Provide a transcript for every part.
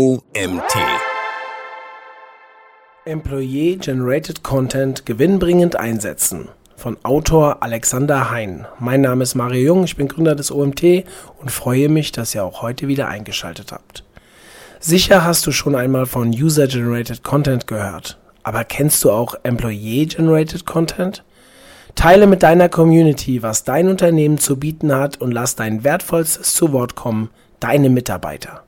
OMT. Employee Generated Content gewinnbringend einsetzen. Von Autor Alexander Hein. Mein Name ist Mario Jung, ich bin Gründer des OMT und freue mich, dass ihr auch heute wieder eingeschaltet habt. Sicher hast du schon einmal von User Generated Content gehört. Aber kennst du auch Employee Generated Content? Teile mit deiner Community, was dein Unternehmen zu bieten hat und lass dein wertvollstes zu Wort kommen, deine Mitarbeiter.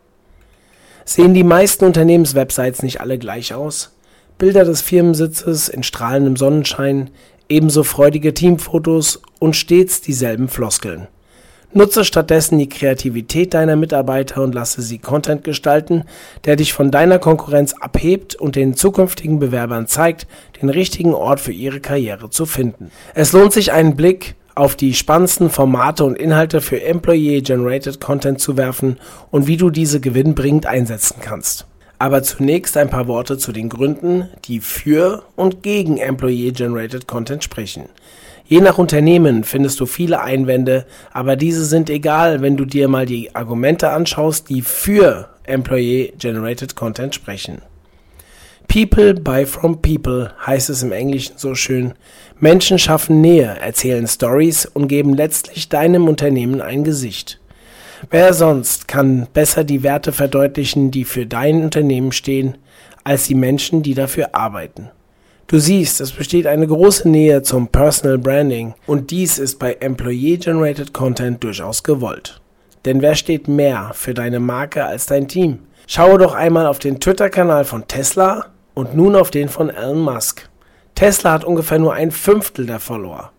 Sehen die meisten Unternehmenswebsites nicht alle gleich aus? Bilder des Firmensitzes in strahlendem Sonnenschein, ebenso freudige Teamfotos und stets dieselben Floskeln. Nutze stattdessen die Kreativität deiner Mitarbeiter und lasse sie Content gestalten, der dich von deiner Konkurrenz abhebt und den zukünftigen Bewerbern zeigt, den richtigen Ort für ihre Karriere zu finden. Es lohnt sich einen Blick auf die spannendsten Formate und Inhalte für Employee-Generated Content zu werfen und wie du diese gewinnbringend einsetzen kannst. Aber zunächst ein paar Worte zu den Gründen, die für und gegen Employee-Generated Content sprechen. Je nach Unternehmen findest du viele Einwände, aber diese sind egal, wenn du dir mal die Argumente anschaust, die für Employee Generated Content sprechen. People buy from people heißt es im Englischen so schön. Menschen schaffen Nähe, erzählen Stories und geben letztlich deinem Unternehmen ein Gesicht. Wer sonst kann besser die Werte verdeutlichen, die für dein Unternehmen stehen, als die Menschen, die dafür arbeiten? Du siehst, es besteht eine große Nähe zum Personal Branding und dies ist bei Employee Generated Content durchaus gewollt. Denn wer steht mehr für deine Marke als dein Team? Schaue doch einmal auf den Twitter-Kanal von Tesla und nun auf den von Elon Musk. Tesla hat ungefähr nur ein Fünftel der Follower.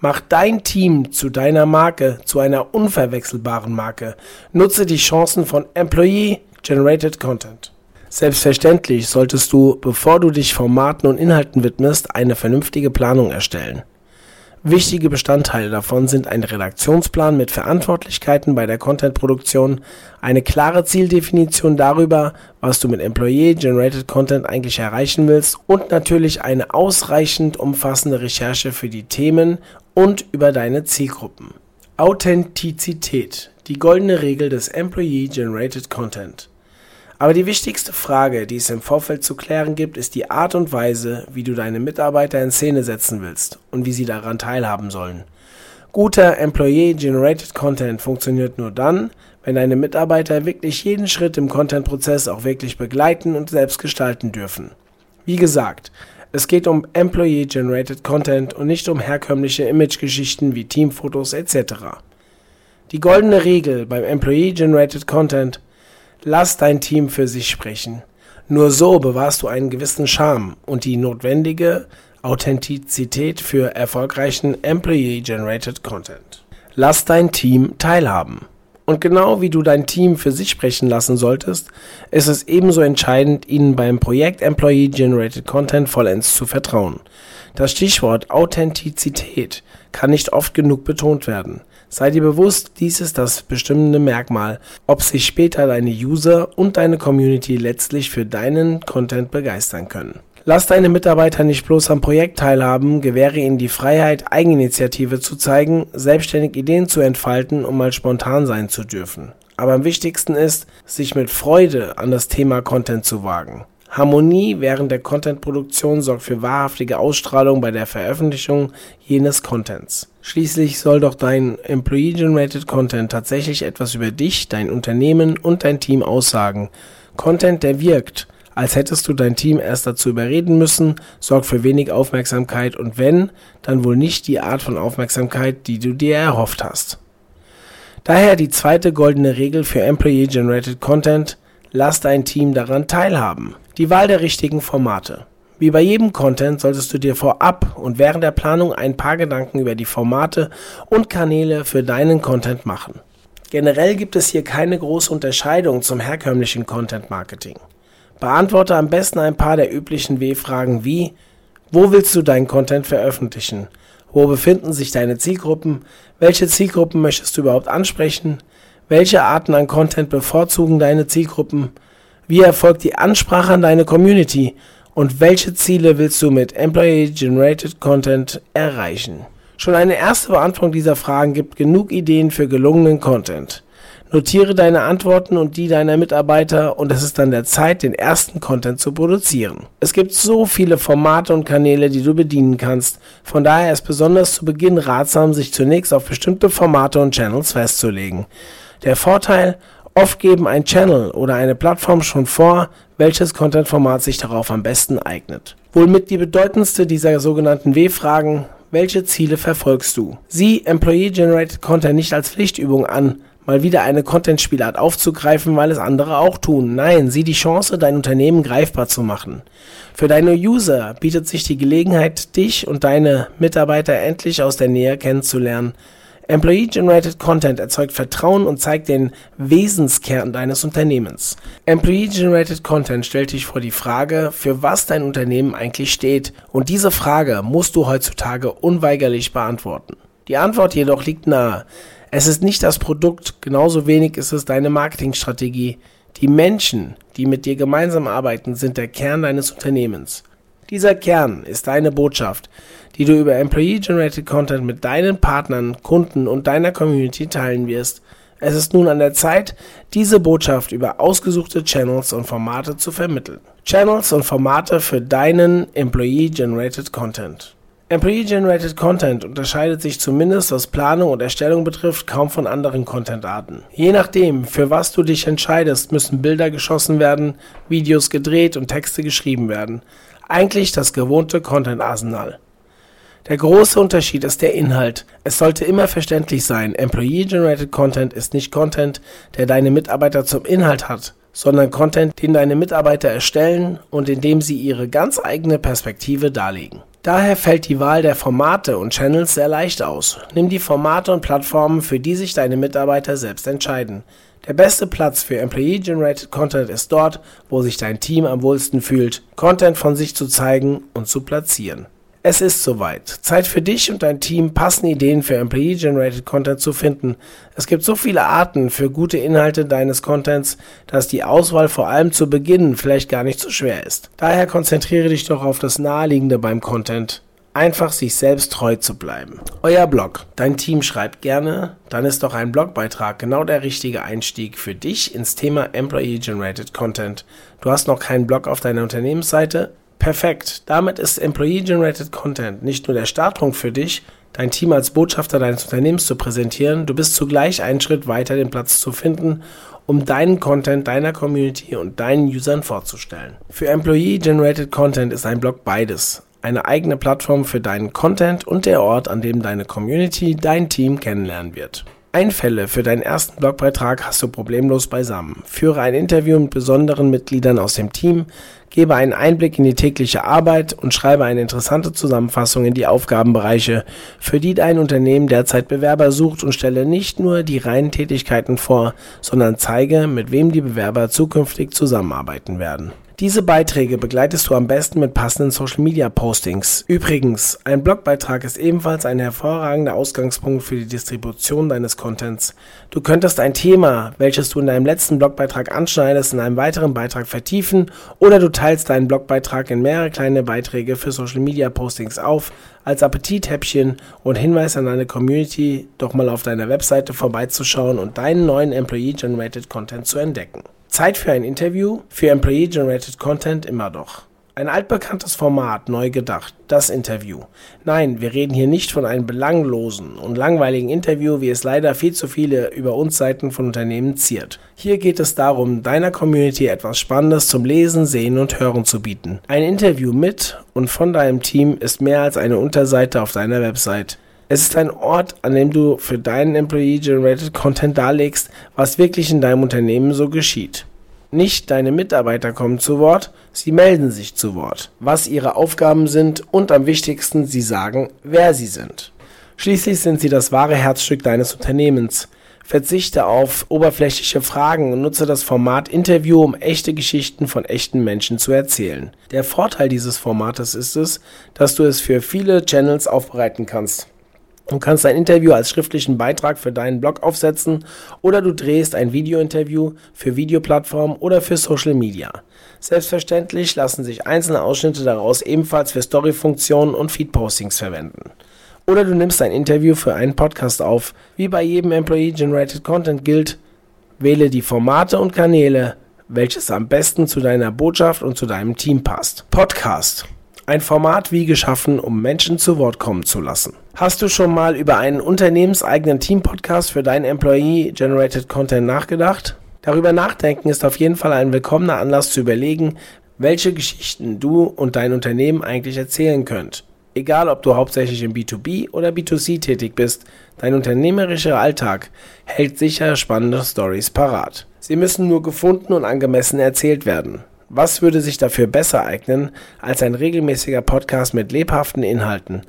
Mach dein Team zu deiner Marke, zu einer unverwechselbaren Marke. Nutze die Chancen von Employee Generated Content. Selbstverständlich solltest du, bevor du dich Formaten und Inhalten widmest, eine vernünftige Planung erstellen. Wichtige Bestandteile davon sind ein Redaktionsplan mit Verantwortlichkeiten bei der Contentproduktion, eine klare Zieldefinition darüber, was du mit Employee Generated Content eigentlich erreichen willst und natürlich eine ausreichend umfassende Recherche für die Themen und über deine Zielgruppen. Authentizität, die goldene Regel des Employee Generated Content. Aber die wichtigste Frage, die es im Vorfeld zu klären gibt, ist die Art und Weise, wie du deine Mitarbeiter in Szene setzen willst und wie sie daran teilhaben sollen. Guter Employee-Generated Content funktioniert nur dann, wenn deine Mitarbeiter wirklich jeden Schritt im Content-Prozess auch wirklich begleiten und selbst gestalten dürfen. Wie gesagt, es geht um Employee-Generated Content und nicht um herkömmliche Imagegeschichten wie Teamfotos etc. Die goldene Regel beim Employee-Generated Content Lass dein Team für sich sprechen. Nur so bewahrst du einen gewissen Charme und die notwendige Authentizität für erfolgreichen Employee-Generated Content. Lass dein Team teilhaben. Und genau wie du dein Team für sich sprechen lassen solltest, ist es ebenso entscheidend, ihnen beim Projekt Employee Generated Content vollends zu vertrauen. Das Stichwort Authentizität kann nicht oft genug betont werden. Sei dir bewusst, dies ist das bestimmende Merkmal, ob sich später deine User und deine Community letztlich für deinen Content begeistern können. Lass deine Mitarbeiter nicht bloß am Projekt teilhaben, gewähre ihnen die Freiheit, Eigeninitiative zu zeigen, selbstständig Ideen zu entfalten, um mal spontan sein zu dürfen. Aber am wichtigsten ist, sich mit Freude an das Thema Content zu wagen. Harmonie während der Contentproduktion sorgt für wahrhaftige Ausstrahlung bei der Veröffentlichung jenes Contents. Schließlich soll doch dein Employee-Generated Content tatsächlich etwas über dich, dein Unternehmen und dein Team aussagen. Content, der wirkt, als hättest du dein Team erst dazu überreden müssen, sorgt für wenig Aufmerksamkeit und wenn, dann wohl nicht die Art von Aufmerksamkeit, die du dir erhofft hast. Daher die zweite goldene Regel für Employee-Generated Content, lass dein Team daran teilhaben. Die Wahl der richtigen Formate. Wie bei jedem Content solltest du dir vorab und während der Planung ein paar Gedanken über die Formate und Kanäle für deinen Content machen. Generell gibt es hier keine große Unterscheidung zum herkömmlichen Content Marketing. Beantworte am besten ein paar der üblichen W-Fragen wie Wo willst du deinen Content veröffentlichen? Wo befinden sich deine Zielgruppen? Welche Zielgruppen möchtest du überhaupt ansprechen? Welche Arten an Content bevorzugen deine Zielgruppen? Wie erfolgt die Ansprache an deine Community? Und welche Ziele willst du mit Employee Generated Content erreichen? Schon eine erste Beantwortung dieser Fragen gibt genug Ideen für gelungenen Content. Notiere deine Antworten und die deiner Mitarbeiter und es ist dann der Zeit, den ersten Content zu produzieren. Es gibt so viele Formate und Kanäle, die du bedienen kannst. Von daher ist besonders zu Beginn ratsam, sich zunächst auf bestimmte Formate und Channels festzulegen. Der Vorteil, oft geben ein Channel oder eine Plattform schon vor, welches Content-Format sich darauf am besten eignet. Wohl mit die bedeutendste dieser sogenannten W-Fragen, welche Ziele verfolgst du? Sieh Employee-Generated Content nicht als Pflichtübung an, mal wieder eine Content-Spielart aufzugreifen, weil es andere auch tun. Nein, sieh die Chance, dein Unternehmen greifbar zu machen. Für deine User bietet sich die Gelegenheit, dich und deine Mitarbeiter endlich aus der Nähe kennenzulernen. Employee-Generated Content erzeugt Vertrauen und zeigt den Wesenskern deines Unternehmens. Employee-Generated Content stellt dich vor die Frage, für was dein Unternehmen eigentlich steht. Und diese Frage musst du heutzutage unweigerlich beantworten. Die Antwort jedoch liegt nahe. Es ist nicht das Produkt, genauso wenig ist es deine Marketingstrategie. Die Menschen, die mit dir gemeinsam arbeiten, sind der Kern deines Unternehmens. Dieser Kern ist deine Botschaft, die du über Employee-Generated Content mit deinen Partnern, Kunden und deiner Community teilen wirst. Es ist nun an der Zeit, diese Botschaft über ausgesuchte Channels und Formate zu vermitteln. Channels und Formate für deinen Employee-Generated Content. Employee-Generated Content unterscheidet sich zumindest was Planung und Erstellung betrifft kaum von anderen Content-Arten. Je nachdem, für was du dich entscheidest, müssen Bilder geschossen werden, Videos gedreht und Texte geschrieben werden. Eigentlich das gewohnte Content-Arsenal. Der große Unterschied ist der Inhalt. Es sollte immer verständlich sein, Employee-Generated Content ist nicht Content, der deine Mitarbeiter zum Inhalt hat, sondern Content, den deine Mitarbeiter erstellen und in dem sie ihre ganz eigene Perspektive darlegen. Daher fällt die Wahl der Formate und Channels sehr leicht aus. Nimm die Formate und Plattformen, für die sich deine Mitarbeiter selbst entscheiden. Der beste Platz für Employee-Generated Content ist dort, wo sich dein Team am wohlsten fühlt, Content von sich zu zeigen und zu platzieren. Es ist soweit. Zeit für dich und dein Team, passende Ideen für Employee-Generated Content zu finden. Es gibt so viele Arten für gute Inhalte deines Contents, dass die Auswahl vor allem zu Beginn vielleicht gar nicht so schwer ist. Daher konzentriere dich doch auf das Naheliegende beim Content. Einfach sich selbst treu zu bleiben. Euer Blog. Dein Team schreibt gerne, dann ist doch ein Blogbeitrag genau der richtige Einstieg für dich ins Thema Employee Generated Content. Du hast noch keinen Blog auf deiner Unternehmensseite? Perfekt. Damit ist Employee Generated Content nicht nur der Startpunkt für dich, dein Team als Botschafter deines Unternehmens zu präsentieren, du bist zugleich einen Schritt weiter, den Platz zu finden, um deinen Content deiner Community und deinen Usern vorzustellen. Für Employee Generated Content ist ein Blog beides. Eine eigene Plattform für deinen Content und der Ort, an dem deine Community dein Team kennenlernen wird. Einfälle für deinen ersten Blogbeitrag hast du problemlos beisammen. Führe ein Interview mit besonderen Mitgliedern aus dem Team, gebe einen Einblick in die tägliche Arbeit und schreibe eine interessante Zusammenfassung in die Aufgabenbereiche, für die dein Unternehmen derzeit Bewerber sucht und stelle nicht nur die reinen Tätigkeiten vor, sondern zeige, mit wem die Bewerber zukünftig zusammenarbeiten werden. Diese Beiträge begleitest du am besten mit passenden Social Media Postings. Übrigens, ein Blogbeitrag ist ebenfalls ein hervorragender Ausgangspunkt für die Distribution deines Contents. Du könntest ein Thema, welches du in deinem letzten Blogbeitrag anschneidest, in einem weiteren Beitrag vertiefen oder du teilst deinen Blogbeitrag in mehrere kleine Beiträge für Social Media Postings auf, als Appetithäppchen und Hinweis an deine Community, doch mal auf deiner Webseite vorbeizuschauen und deinen neuen Employee Generated Content zu entdecken. Zeit für ein Interview, für Employee Generated Content immer doch. Ein altbekanntes Format, neu gedacht, das Interview. Nein, wir reden hier nicht von einem belanglosen und langweiligen Interview, wie es leider viel zu viele über uns Seiten von Unternehmen ziert. Hier geht es darum, deiner Community etwas Spannendes zum Lesen, Sehen und Hören zu bieten. Ein Interview mit und von deinem Team ist mehr als eine Unterseite auf deiner Website. Es ist ein Ort, an dem du für deinen Employee-Generated Content darlegst, was wirklich in deinem Unternehmen so geschieht. Nicht deine Mitarbeiter kommen zu Wort, sie melden sich zu Wort, was ihre Aufgaben sind und am wichtigsten, sie sagen, wer sie sind. Schließlich sind sie das wahre Herzstück deines Unternehmens. Verzichte auf oberflächliche Fragen und nutze das Format Interview, um echte Geschichten von echten Menschen zu erzählen. Der Vorteil dieses Formates ist es, dass du es für viele Channels aufbereiten kannst. Du kannst ein Interview als schriftlichen Beitrag für deinen Blog aufsetzen oder du drehst ein Videointerview für Videoplattformen oder für Social Media. Selbstverständlich lassen sich einzelne Ausschnitte daraus ebenfalls für Story-Funktionen und Feed-Postings verwenden. Oder du nimmst ein Interview für einen Podcast auf. Wie bei jedem Employee-Generated Content gilt, Wähle die Formate und Kanäle, welches am besten zu deiner Botschaft und zu deinem Team passt. Podcast. Ein Format wie geschaffen, um Menschen zu Wort kommen zu lassen. Hast du schon mal über einen unternehmenseigenen Team-Podcast für deinen Employee-Generated Content nachgedacht? Darüber nachdenken ist auf jeden Fall ein willkommener Anlass zu überlegen, welche Geschichten du und dein Unternehmen eigentlich erzählen könnt. Egal, ob du hauptsächlich im B2B oder B2C tätig bist, dein unternehmerischer Alltag hält sicher spannende Stories parat. Sie müssen nur gefunden und angemessen erzählt werden. Was würde sich dafür besser eignen als ein regelmäßiger Podcast mit lebhaften Inhalten?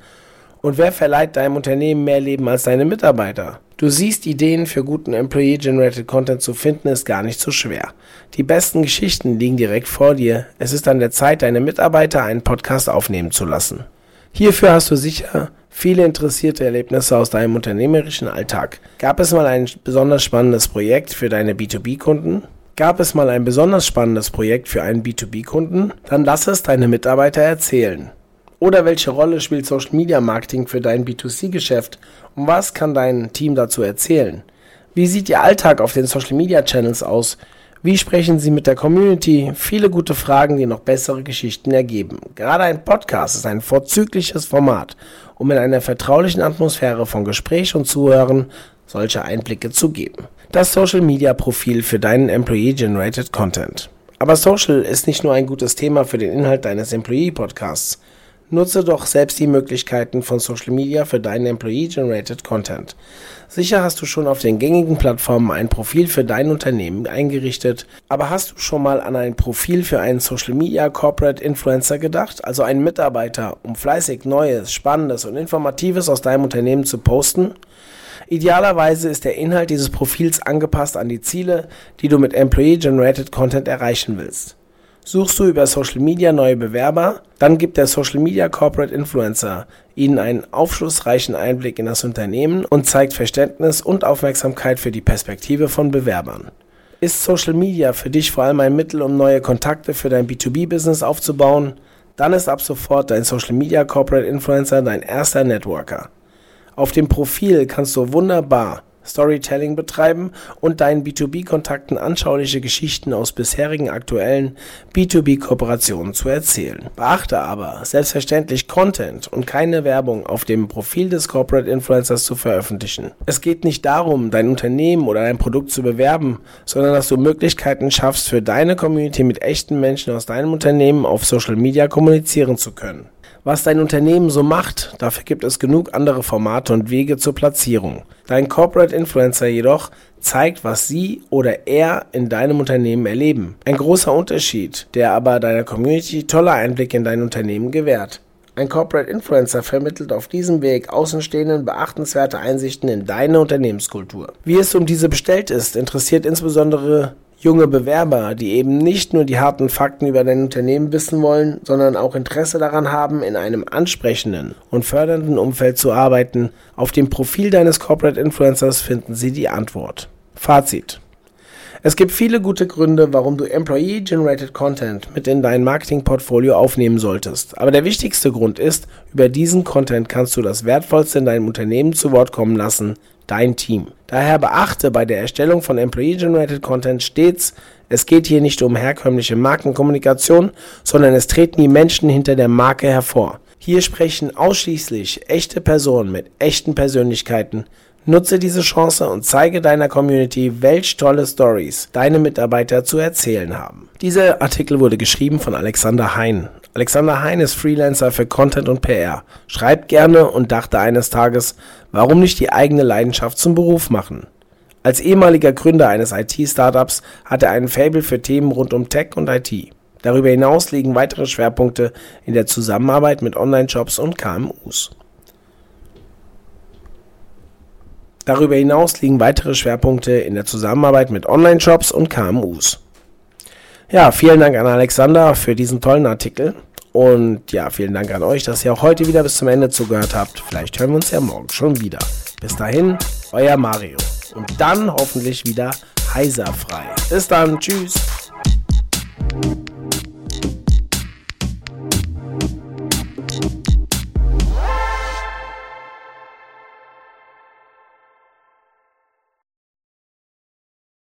Und wer verleiht deinem Unternehmen mehr Leben als deine Mitarbeiter? Du siehst, Ideen für guten Employee-Generated Content zu finden ist gar nicht so schwer. Die besten Geschichten liegen direkt vor dir. Es ist an der Zeit, deine Mitarbeiter einen Podcast aufnehmen zu lassen. Hierfür hast du sicher viele interessierte Erlebnisse aus deinem unternehmerischen Alltag. Gab es mal ein besonders spannendes Projekt für deine B2B-Kunden? Gab es mal ein besonders spannendes Projekt für einen B2B-Kunden? Dann lass es deine Mitarbeiter erzählen. Oder welche Rolle spielt Social Media Marketing für dein B2C-Geschäft und was kann dein Team dazu erzählen? Wie sieht Ihr Alltag auf den Social Media Channels aus? Wie sprechen Sie mit der Community? Viele gute Fragen, die noch bessere Geschichten ergeben. Gerade ein Podcast ist ein vorzügliches Format, um in einer vertraulichen Atmosphäre von Gespräch und Zuhören solche Einblicke zu geben. Das Social Media Profil für deinen Employee Generated Content. Aber Social ist nicht nur ein gutes Thema für den Inhalt deines Employee Podcasts. Nutze doch selbst die Möglichkeiten von Social Media für deinen Employee-Generated Content. Sicher hast du schon auf den gängigen Plattformen ein Profil für dein Unternehmen eingerichtet, aber hast du schon mal an ein Profil für einen Social Media Corporate Influencer gedacht, also einen Mitarbeiter, um fleißig Neues, Spannendes und Informatives aus deinem Unternehmen zu posten? Idealerweise ist der Inhalt dieses Profils angepasst an die Ziele, die du mit Employee-Generated Content erreichen willst. Suchst du über Social Media neue Bewerber, dann gibt der Social Media Corporate Influencer Ihnen einen aufschlussreichen Einblick in das Unternehmen und zeigt Verständnis und Aufmerksamkeit für die Perspektive von Bewerbern. Ist Social Media für dich vor allem ein Mittel, um neue Kontakte für dein B2B-Business aufzubauen? Dann ist ab sofort dein Social Media Corporate Influencer dein erster Networker. Auf dem Profil kannst du wunderbar Storytelling betreiben und deinen B2B-Kontakten anschauliche Geschichten aus bisherigen aktuellen B2B-Kooperationen zu erzählen. Beachte aber, selbstverständlich Content und keine Werbung auf dem Profil des Corporate Influencers zu veröffentlichen. Es geht nicht darum, dein Unternehmen oder dein Produkt zu bewerben, sondern dass du Möglichkeiten schaffst, für deine Community mit echten Menschen aus deinem Unternehmen auf Social Media kommunizieren zu können was dein Unternehmen so macht. Dafür gibt es genug andere Formate und Wege zur Platzierung. Dein Corporate Influencer jedoch zeigt, was sie oder er in deinem Unternehmen erleben. Ein großer Unterschied, der aber deiner Community tolle Einblicke in dein Unternehmen gewährt. Ein Corporate Influencer vermittelt auf diesem Weg Außenstehenden beachtenswerte Einsichten in deine Unternehmenskultur. Wie es um diese bestellt ist, interessiert insbesondere junge Bewerber, die eben nicht nur die harten Fakten über dein Unternehmen wissen wollen, sondern auch Interesse daran haben, in einem ansprechenden und fördernden Umfeld zu arbeiten. Auf dem Profil deines Corporate Influencers finden Sie die Antwort. Fazit. Es gibt viele gute Gründe, warum du Employee-Generated Content mit in dein Marketing-Portfolio aufnehmen solltest. Aber der wichtigste Grund ist, über diesen Content kannst du das Wertvollste in deinem Unternehmen zu Wort kommen lassen, dein Team. Daher beachte bei der Erstellung von Employee-Generated Content stets, es geht hier nicht um herkömmliche Markenkommunikation, sondern es treten die Menschen hinter der Marke hervor. Hier sprechen ausschließlich echte Personen mit echten Persönlichkeiten. Nutze diese Chance und zeige deiner Community, welch tolle Stories deine Mitarbeiter zu erzählen haben. Dieser Artikel wurde geschrieben von Alexander Hein. Alexander Hein ist Freelancer für Content und PR, schreibt gerne und dachte eines Tages, warum nicht die eigene Leidenschaft zum Beruf machen? Als ehemaliger Gründer eines IT-Startups hat er einen Fable für Themen rund um Tech und IT. Darüber hinaus liegen weitere Schwerpunkte in der Zusammenarbeit mit Online-Shops und KMUs. Darüber hinaus liegen weitere Schwerpunkte in der Zusammenarbeit mit Online-Shops und KMUs. Ja, vielen Dank an Alexander für diesen tollen Artikel. Und ja, vielen Dank an euch, dass ihr auch heute wieder bis zum Ende zugehört habt. Vielleicht hören wir uns ja morgen schon wieder. Bis dahin, euer Mario. Und dann hoffentlich wieder heiserfrei. Bis dann, tschüss.